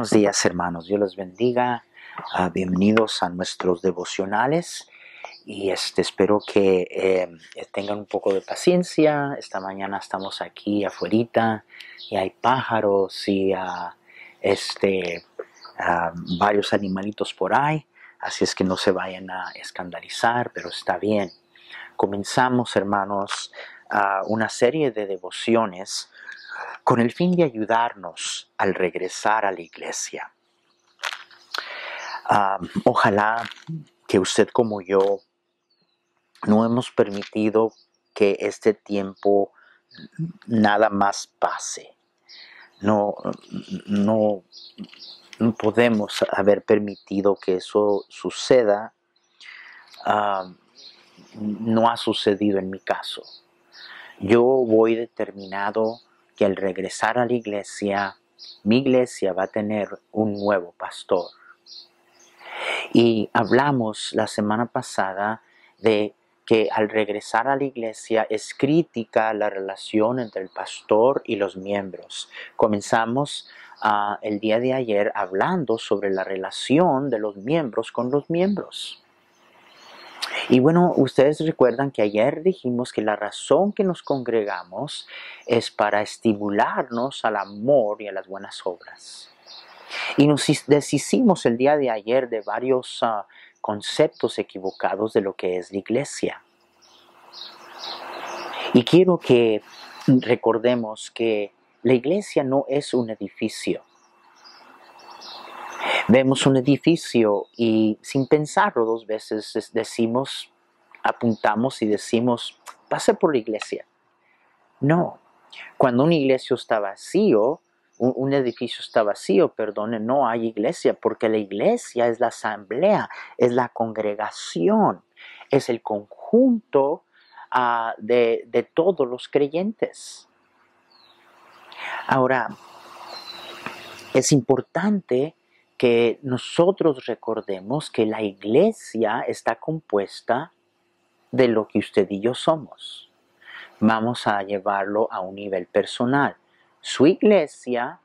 Buenos días hermanos, Dios los bendiga. Ah, bienvenidos a nuestros devocionales y este, espero que eh, tengan un poco de paciencia. Esta mañana estamos aquí afuera y hay pájaros y ah, este, ah, varios animalitos por ahí, así es que no se vayan a escandalizar, pero está bien. Comenzamos hermanos una serie de devociones con el fin de ayudarnos al regresar a la iglesia. ojalá que usted como yo no hemos permitido que este tiempo nada más pase. No, no, podemos haber permitido que eso suceda. no ha sucedido en mi caso. Yo voy determinado que al regresar a la iglesia, mi iglesia va a tener un nuevo pastor. Y hablamos la semana pasada de que al regresar a la iglesia es crítica la relación entre el pastor y los miembros. Comenzamos ah, el día de ayer hablando sobre la relación de los miembros con los miembros. Y bueno, ustedes recuerdan que ayer dijimos que la razón que nos congregamos es para estimularnos al amor y a las buenas obras. Y nos deshicimos el día de ayer de varios ah, conceptos equivocados de lo que es la iglesia. Y quiero que recordemos que la iglesia no es un edificio. Vemos un edificio y sin pensarlo dos veces decimos, apuntamos y decimos, pase por la iglesia. No, cuando una iglesia está vacío, un, edificio está vacío, perdone, no hay iglesia, porque la iglesia es la asamblea, es la congregación, es el conjunto ah, de, de todos los creyentes. Ahora, es importante que nosotros recordemos que la iglesia está compuesta de lo que usted y yo somos. Vamos a llevarlo a un nivel personal. Su iglesia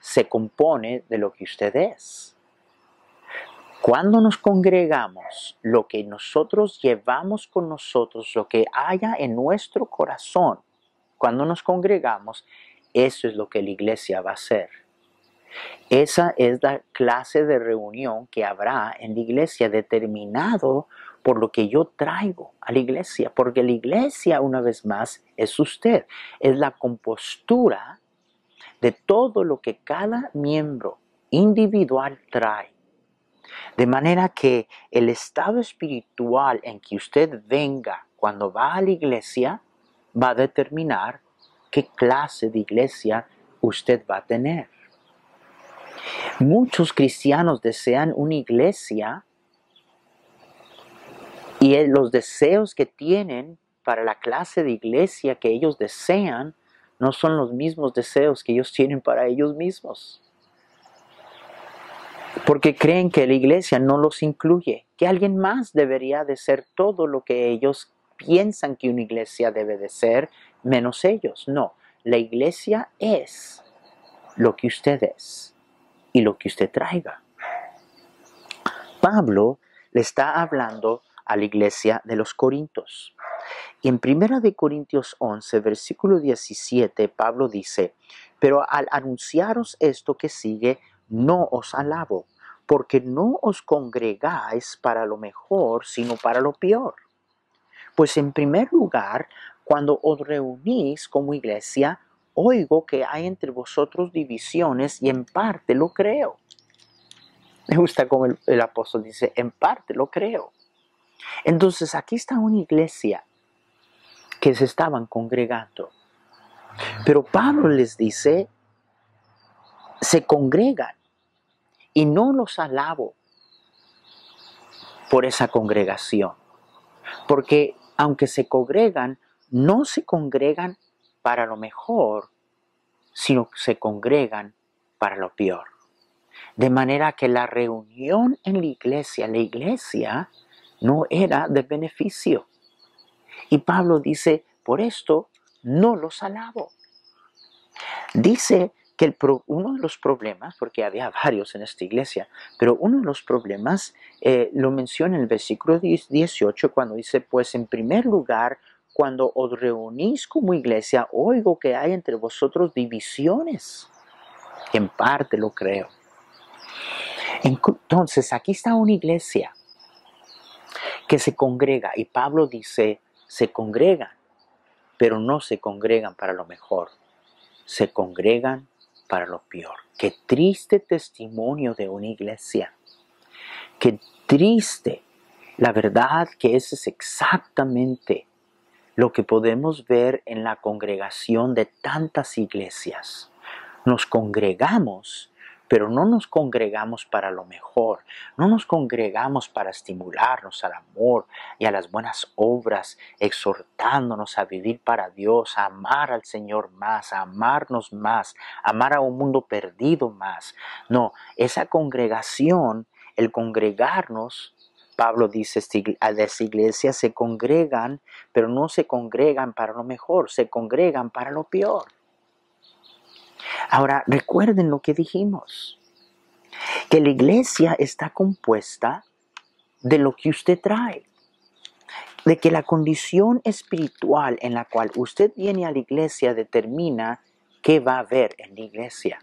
se compone de lo que usted es. Cuando nos congregamos, lo que nosotros llevamos con nosotros, lo que haya en nuestro corazón, cuando nos congregamos, eso es lo que la iglesia va a hacer. Esa es la clase de reunión que habrá en la iglesia determinado por lo que yo traigo a la iglesia, porque la iglesia, una vez más, es usted, es la compostura de todo lo que cada miembro individual trae. De manera que el estado espiritual en que usted venga cuando va a la iglesia va a determinar qué clase de iglesia usted va a tener. Muchos cristianos desean una iglesia y los deseos que tienen para la clase de iglesia que ellos desean no son los mismos deseos que ellos tienen para ellos mismos. Porque creen que la iglesia no los incluye, que alguien más debería de ser todo lo que ellos piensan que una iglesia debe de ser, menos ellos. No, la iglesia es lo que usted es y lo que usted traiga. Pablo le está hablando a la iglesia de los Corintios. Y en 1 de Corintios 11, versículo 17, Pablo dice, pero al anunciaros esto que sigue, no os alabo, porque no os congregáis para lo mejor, sino para lo peor. Pues en primer lugar, cuando os reunís como iglesia, oigo que hay entre vosotros divisiones y en parte lo creo. Me gusta como el, apóstol dice, en parte lo creo. Entonces aquí está una iglesia que se estaban congregando. Pero Pablo les dice, se congregan y no los alabo por esa congregación. Porque aunque se congregan, no se congregan para lo mejor, sino que se congregan para lo peor. De manera que la reunión en la iglesia, la iglesia no era de beneficio. Y Pablo dice, por esto no los alabo. Dice que uno de los problemas, porque había varios en esta iglesia, pero uno de los problemas eh, lo menciona en el versículo 18 cuando dice, pues en primer lugar, cuando os reunís como iglesia, oigo que hay entre vosotros divisiones. En parte lo creo. Entonces, aquí está una iglesia que se congrega y Pablo dice, se congregan, pero no se congregan para lo mejor, se congregan para lo peor. Qué triste testimonio de una iglesia. Qué triste. La verdad que ese es exactamente lo que podemos ver en la congregación de tantas iglesias. Nos congregamos pero no nos congregamos para lo mejor, no nos congregamos para estimularnos al amor y a las buenas obras, exhortándonos a vivir para Dios, a amar al Señor más, a amarnos más, a amar a un mundo perdido más. No, esa congregación, el congregarnos, Pablo dice, a las iglesias se congregan, pero no se congregan para lo mejor, se congregan para lo peor. Ahora, recuerden lo que dijimos, que la iglesia está compuesta de lo que usted trae, de que la condición espiritual en la cual usted viene a la iglesia determina qué va a haber en la iglesia.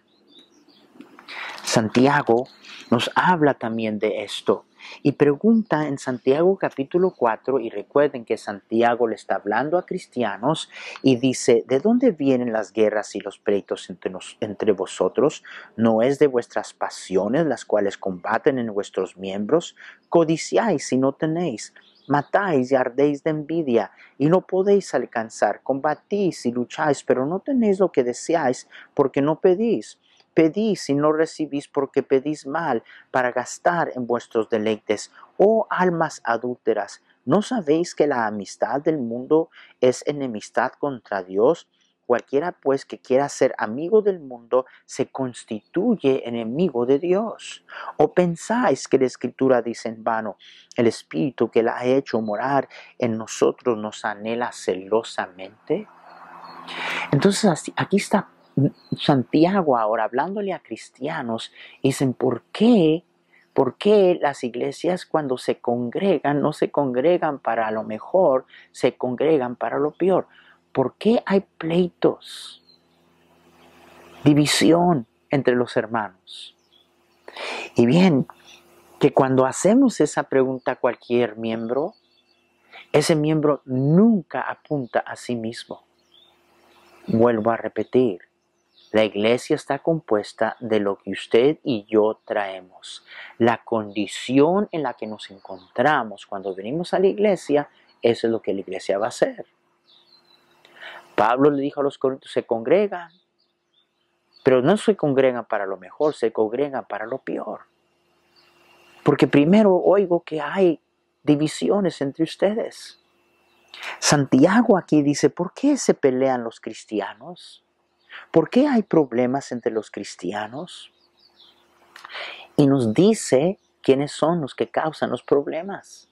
Santiago nos habla también de esto y pregunta en Santiago capítulo 4, y recuerden que Santiago le está hablando a cristianos y dice, ¿de dónde vienen las guerras y los pleitos entre, entre vosotros? ¿No es de vuestras pasiones las cuales combaten en vuestros miembros? Codiciáis y no tenéis. Matáis y ardéis de envidia y no podéis alcanzar. Combatís y lucháis, pero no tenéis lo que deseáis porque no pedís Pedís y no recibís porque pedís mal para gastar en vuestros deleites. Oh almas adúlteras, ¿no sabéis que la amistad del mundo es enemistad contra Dios? Cualquiera pues que quiera ser amigo del mundo se constituye enemigo de Dios. ¿O pensáis que la escritura dice en vano, el espíritu que la ha hecho morar en nosotros nos anhela celosamente? Entonces aquí está Santiago ahora hablándole a cristianos, dicen, ¿por qué? ¿Por qué las iglesias cuando se congregan no se congregan para lo mejor, se congregan para lo peor? ¿Por qué hay pleitos? División entre los hermanos. Y bien, que cuando hacemos esa pregunta a cualquier miembro, ese miembro nunca apunta a sí mismo. Vuelvo a repetir, la iglesia está compuesta de lo que usted y yo traemos. La condición en la que nos encontramos cuando venimos a la iglesia, eso es lo que la iglesia va a hacer. Pablo le dijo a los corintios, se congregan, pero no se congregan para lo mejor, se congregan para lo peor. Porque primero oigo que hay divisiones entre ustedes. Santiago aquí dice, ¿por qué se pelean los cristianos? ¿Por qué hay problemas entre los cristianos? Y nos dice quiénes son los que causan los problemas.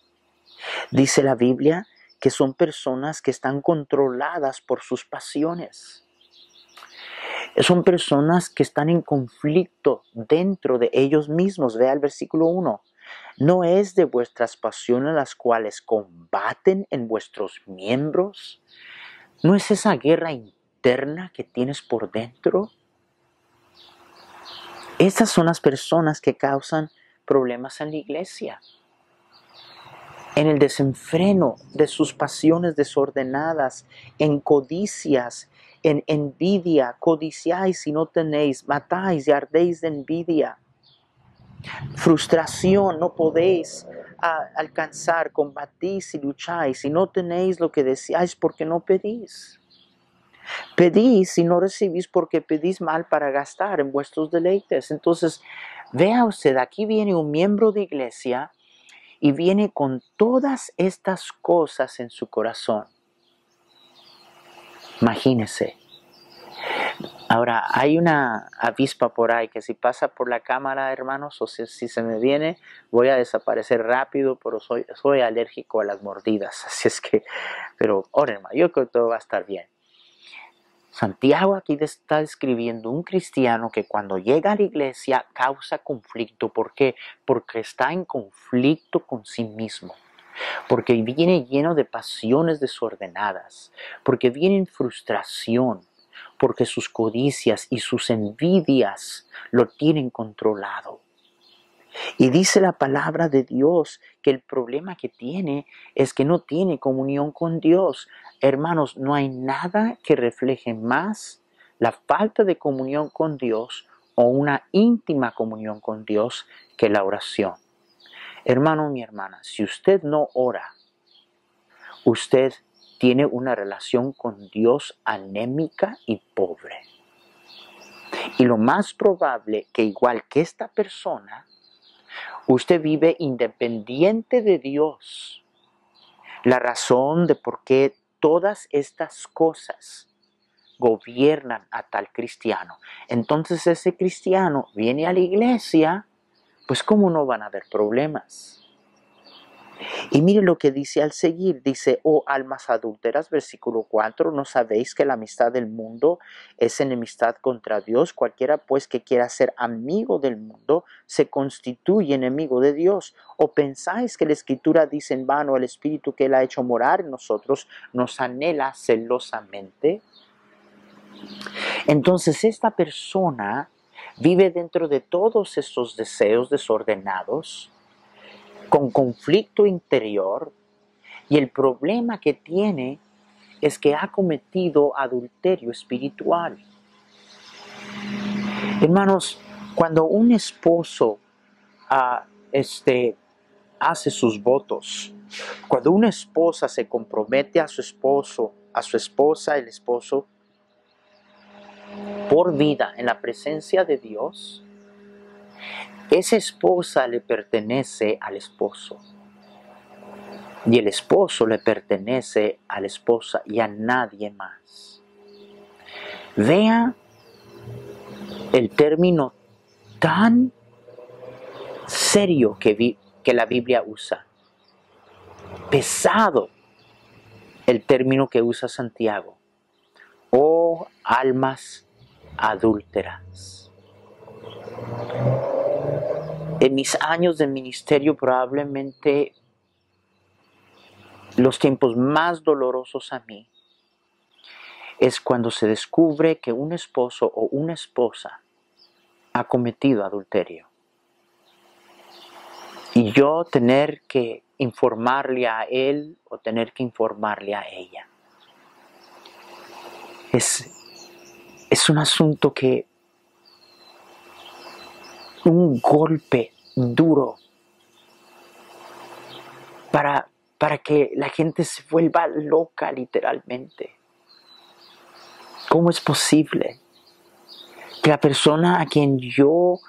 Dice la Biblia que son personas que están controladas por sus pasiones. Son personas que están en conflicto dentro de ellos mismos. Vea el versículo 1. ¿No es de vuestras pasiones las cuales combaten en vuestros miembros? ¿No es esa guerra interna? Que tienes por dentro. Estas son las personas que causan problemas en la iglesia. En el desenfreno de sus pasiones desordenadas, en codicias, en envidia, codiciáis y no tenéis, matáis y ardéis de envidia. Frustración, no podéis alcanzar, combatís y lucháis y no tenéis lo que deseáis porque no pedís. Pedís y no recibís porque pedís mal para gastar en vuestros deleites. Entonces, vea usted, aquí viene un miembro de iglesia y viene con todas estas cosas en su corazón. Imagínese. Ahora, hay una avispa por ahí que si pasa por la cámara, hermanos, o si, se me viene, voy a desaparecer rápido, pero soy, soy alérgico a las mordidas. Así es que, pero, hermano, yo creo que todo va a estar bien. Santiago aquí está describiendo un cristiano que cuando llega a la iglesia causa conflicto. ¿Por qué? Porque está en conflicto con sí mismo. Porque viene lleno de pasiones desordenadas. Porque viene en frustración. Porque sus codicias y sus envidias lo tienen controlado. Y dice la palabra de Dios que el problema que tiene es que no tiene comunión con Dios. Hermanos, no hay nada que refleje más la falta de comunión con Dios o una íntima comunión con Dios que la oración. Hermano, mi hermana, si usted no ora, usted tiene una relación con Dios anémica y pobre. Y lo más probable que igual que esta persona, Usted vive independiente de Dios. La razón de por qué todas estas cosas gobiernan a tal cristiano. Entonces ese cristiano viene a la iglesia, pues ¿cómo no van a haber problemas? Y mire lo que dice al seguir, dice, oh almas adúlteras, versículo 4, ¿no sabéis que la amistad del mundo es enemistad contra Dios? Cualquiera pues que quiera ser amigo del mundo se constituye enemigo de Dios. ¿O pensáis que la escritura dice en vano el Espíritu que Él ha hecho morar en nosotros nos anhela celosamente? Entonces esta persona vive dentro de todos estos deseos desordenados, con conflicto interior y el problema que tiene es que ha cometido adulterio espiritual. Hermanos, cuando un esposo ah, este, hace sus votos, cuando una esposa se compromete a su esposo, a su esposa, el esposo, por vida en la presencia de Dios, esa esposa le pertenece al esposo. Y el esposo le pertenece a la esposa y a nadie más. Vea el término tan serio que, la Biblia usa. Pesado el término que usa Santiago. Oh almas adúlteras. En mis años de ministerio probablemente los tiempos más dolorosos a mí es cuando se descubre que un esposo o una esposa ha cometido adulterio. Y yo tener que informarle a él o tener que informarle a ella. Es, es un asunto que un golpe duro para, para que la gente se vuelva loca literalmente. ¿Cómo es posible que la persona a quien yo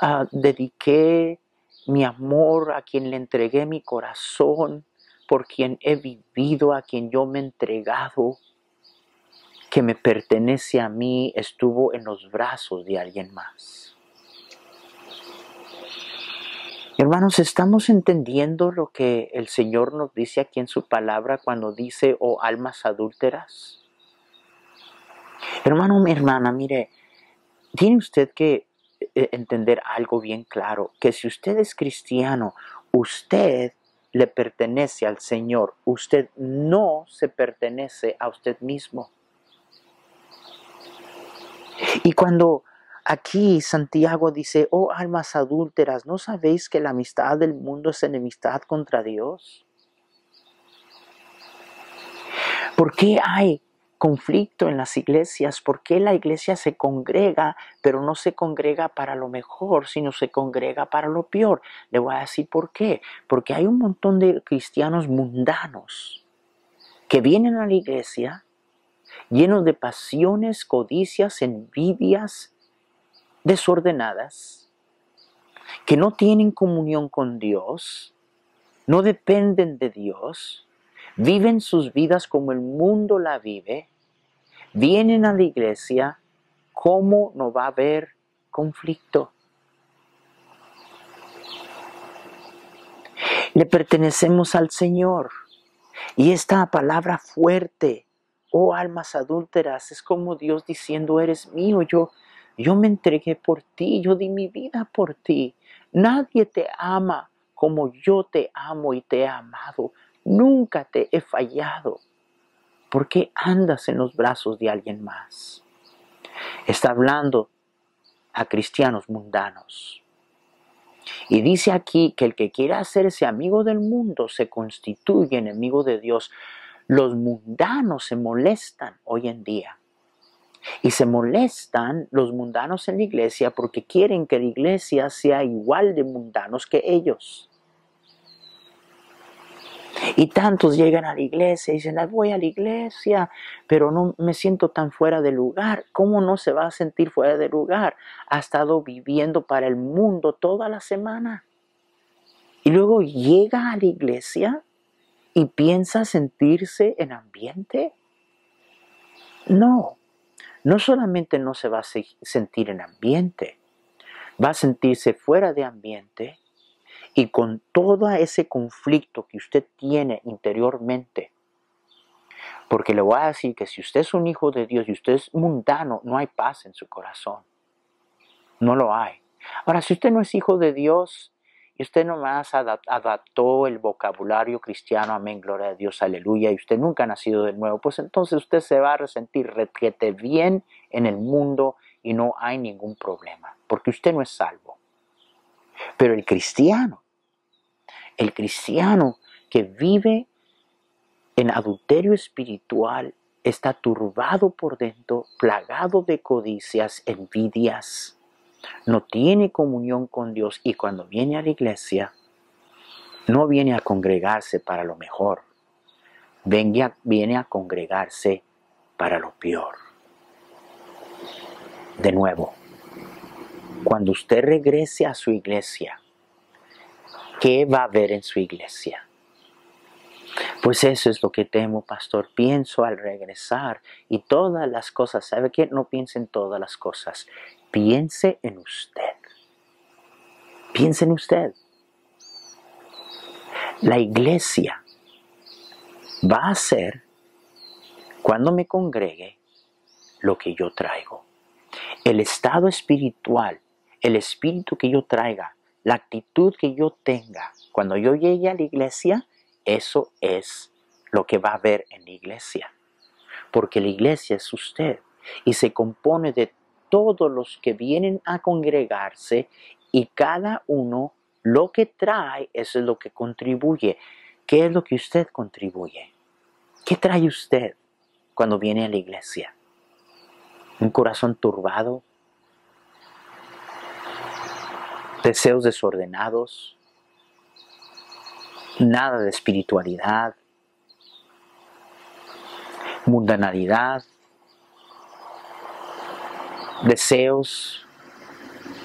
ah, dediqué mi amor, a quien le entregué mi corazón, por quien he vivido, a quien yo me he entregado, que me pertenece a mí, estuvo en los brazos de alguien más? Hermanos, ¿estamos entendiendo lo que el Señor nos dice aquí en su palabra cuando dice, oh almas adúlteras? Hermano, mi hermana, mire, tiene usted que eh, entender algo bien claro, que si usted es cristiano, usted le pertenece al Señor, usted no se pertenece a usted mismo. Y cuando Aquí Santiago dice, oh almas adúlteras, ¿no sabéis que la amistad del mundo es enemistad contra Dios? ¿Por qué hay conflicto en las iglesias? ¿Por qué la iglesia se congrega, pero no se congrega para lo mejor, sino se congrega para lo peor? Le voy a decir por qué. Porque hay un montón de cristianos mundanos que vienen a la iglesia llenos de pasiones, codicias, envidias, desordenadas, que no tienen comunión con Dios, no dependen de Dios, viven sus vidas como el mundo la vive, vienen a la iglesia, ¿cómo no va a haber conflicto? Le pertenecemos al Señor. Y esta palabra fuerte, oh almas adúlteras, es como Dios diciendo, eres mío, yo, yo me entregué por ti, yo di mi vida por ti. Nadie te ama como yo te amo y te he amado. Nunca te he fallado. ¿Por qué andas en los brazos de alguien más? Está hablando a cristianos mundanos. Y dice aquí que el que quiera hacerse amigo del mundo se constituye enemigo de Dios. Los mundanos se molestan hoy en día. Y se molestan los mundanos en la iglesia porque quieren que la iglesia sea igual de mundanos que ellos. Y tantos llegan a la iglesia y dicen, voy a la iglesia, pero no me siento tan fuera de lugar. ¿Cómo no se va a sentir fuera de lugar? Ha estado viviendo para el mundo toda la semana. Y luego llega a la iglesia y piensa sentirse en ambiente. No, no solamente no se va a sentir en ambiente, va a sentirse fuera de ambiente y con todo ese conflicto que usted tiene interiormente. Porque le voy a decir que si usted es un hijo de Dios y usted es mundano, no hay paz en su corazón. No lo hay. Ahora, si usted no es hijo de Dios y usted nomás adaptó el vocabulario cristiano, amén, gloria a Dios, aleluya, y usted nunca ha nacido de nuevo, pues entonces usted se va a resentir retrete bien en el mundo y no hay ningún problema, porque usted no es salvo. Pero el cristiano el cristiano que vive en adulterio espiritual está turbado por dentro, plagado de codicias, envidias, no tiene comunión con Dios y cuando viene a la iglesia, no viene a congregarse para lo mejor, viene a congregarse para lo peor. De nuevo, cuando usted regrese a su iglesia, ¿Qué va a haber en su iglesia? Pues eso es lo que temo, pastor. Pienso al regresar y todas las cosas. ¿Sabe qué? No piense en todas las cosas. Piense en usted. Piense en usted. La iglesia va a ser, cuando me congregue, lo que yo traigo. El estado espiritual, el espíritu que yo traiga, la actitud que yo tenga cuando yo llegue a la iglesia, eso es lo que va a haber en la iglesia. Porque la iglesia es usted y se compone de todos los que vienen a congregarse y cada uno lo que trae es lo que contribuye. ¿Qué es lo que usted contribuye? ¿Qué trae usted cuando viene a la iglesia? ¿Un corazón turbado? deseos desordenados, nada de espiritualidad, mundanalidad, deseos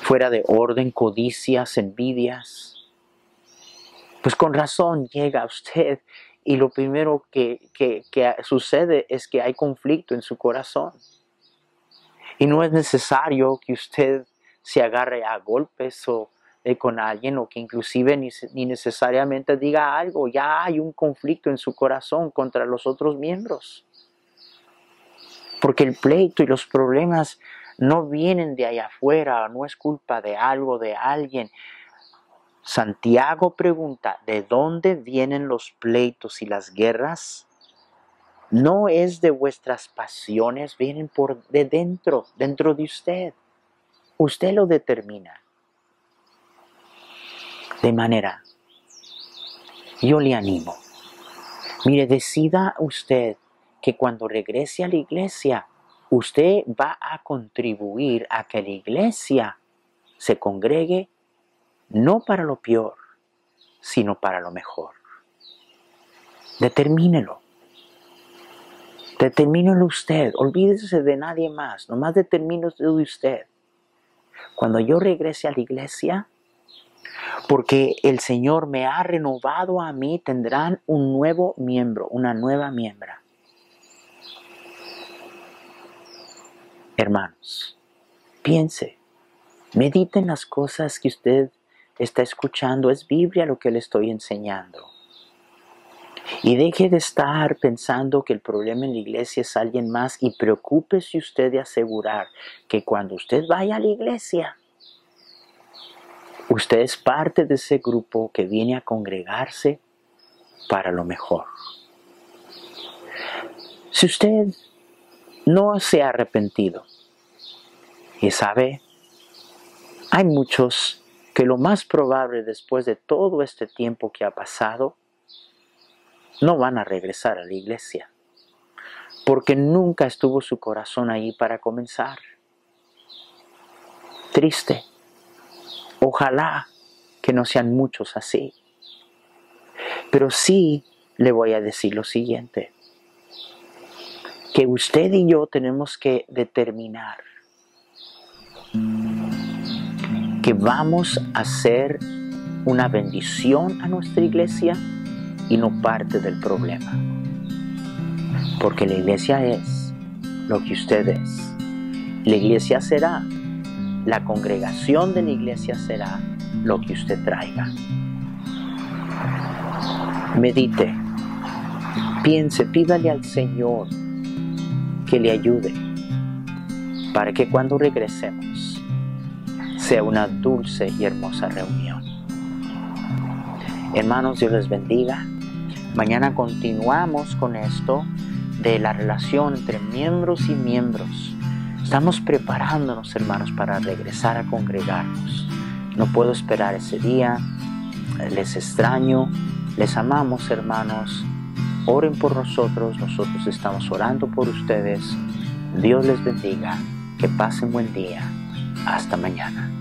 fuera de orden, codicias, envidias. Pues con razón llega usted y lo primero que, que, sucede es que hay conflicto en su corazón. Y no es necesario que usted se agarre a golpes o eh, con alguien o que inclusive ni, ni, necesariamente diga algo, ya hay un conflicto en su corazón contra los otros miembros. Porque el pleito y los problemas no vienen de allá afuera, no es culpa de algo, de alguien. Santiago pregunta, ¿de dónde vienen los pleitos y las guerras? No es de vuestras pasiones, vienen por de dentro, dentro de usted. Usted lo determina. De manera, yo le animo. Mire, decida usted que cuando regrese a la iglesia, usted va a contribuir a que la iglesia se congregue no para lo peor, sino para lo mejor. Determínelo. Determínelo usted. Olvídese de nadie más. Nomás determínelo de usted cuando yo regrese a la iglesia, porque el Señor me ha renovado a mí, tendrán un nuevo miembro, una nueva miembra. Hermanos, piense, mediten las cosas que usted está escuchando, es Biblia lo que le estoy enseñando. Y deje de estar pensando que el problema en la iglesia es alguien más y preocúpese usted de asegurar que cuando usted vaya a la iglesia, usted es parte de ese grupo que viene a congregarse para lo mejor. Si usted no se ha arrepentido y sabe, hay muchos que lo más probable después de todo este tiempo que ha pasado, no van a regresar a la iglesia, porque nunca estuvo su corazón ahí para comenzar. Triste. Ojalá que no sean muchos así. Pero sí le voy a decir lo siguiente, que usted y yo tenemos que determinar que vamos a ser una bendición a nuestra iglesia y no parte del problema. Porque la iglesia es lo que usted es. La iglesia será, la congregación de la iglesia será lo que usted traiga. Medite, piense, pídale al Señor que le ayude para que cuando regresemos sea una dulce y hermosa reunión. Hermanos, Dios les bendiga. Mañana continuamos con esto de la relación entre miembros y miembros. Estamos preparándonos, hermanos, para regresar a congregarnos. No puedo esperar ese día. Les extraño. Les amamos, hermanos. Oren por nosotros. Nosotros estamos orando por ustedes. Dios les bendiga. Que pasen buen día. Hasta mañana.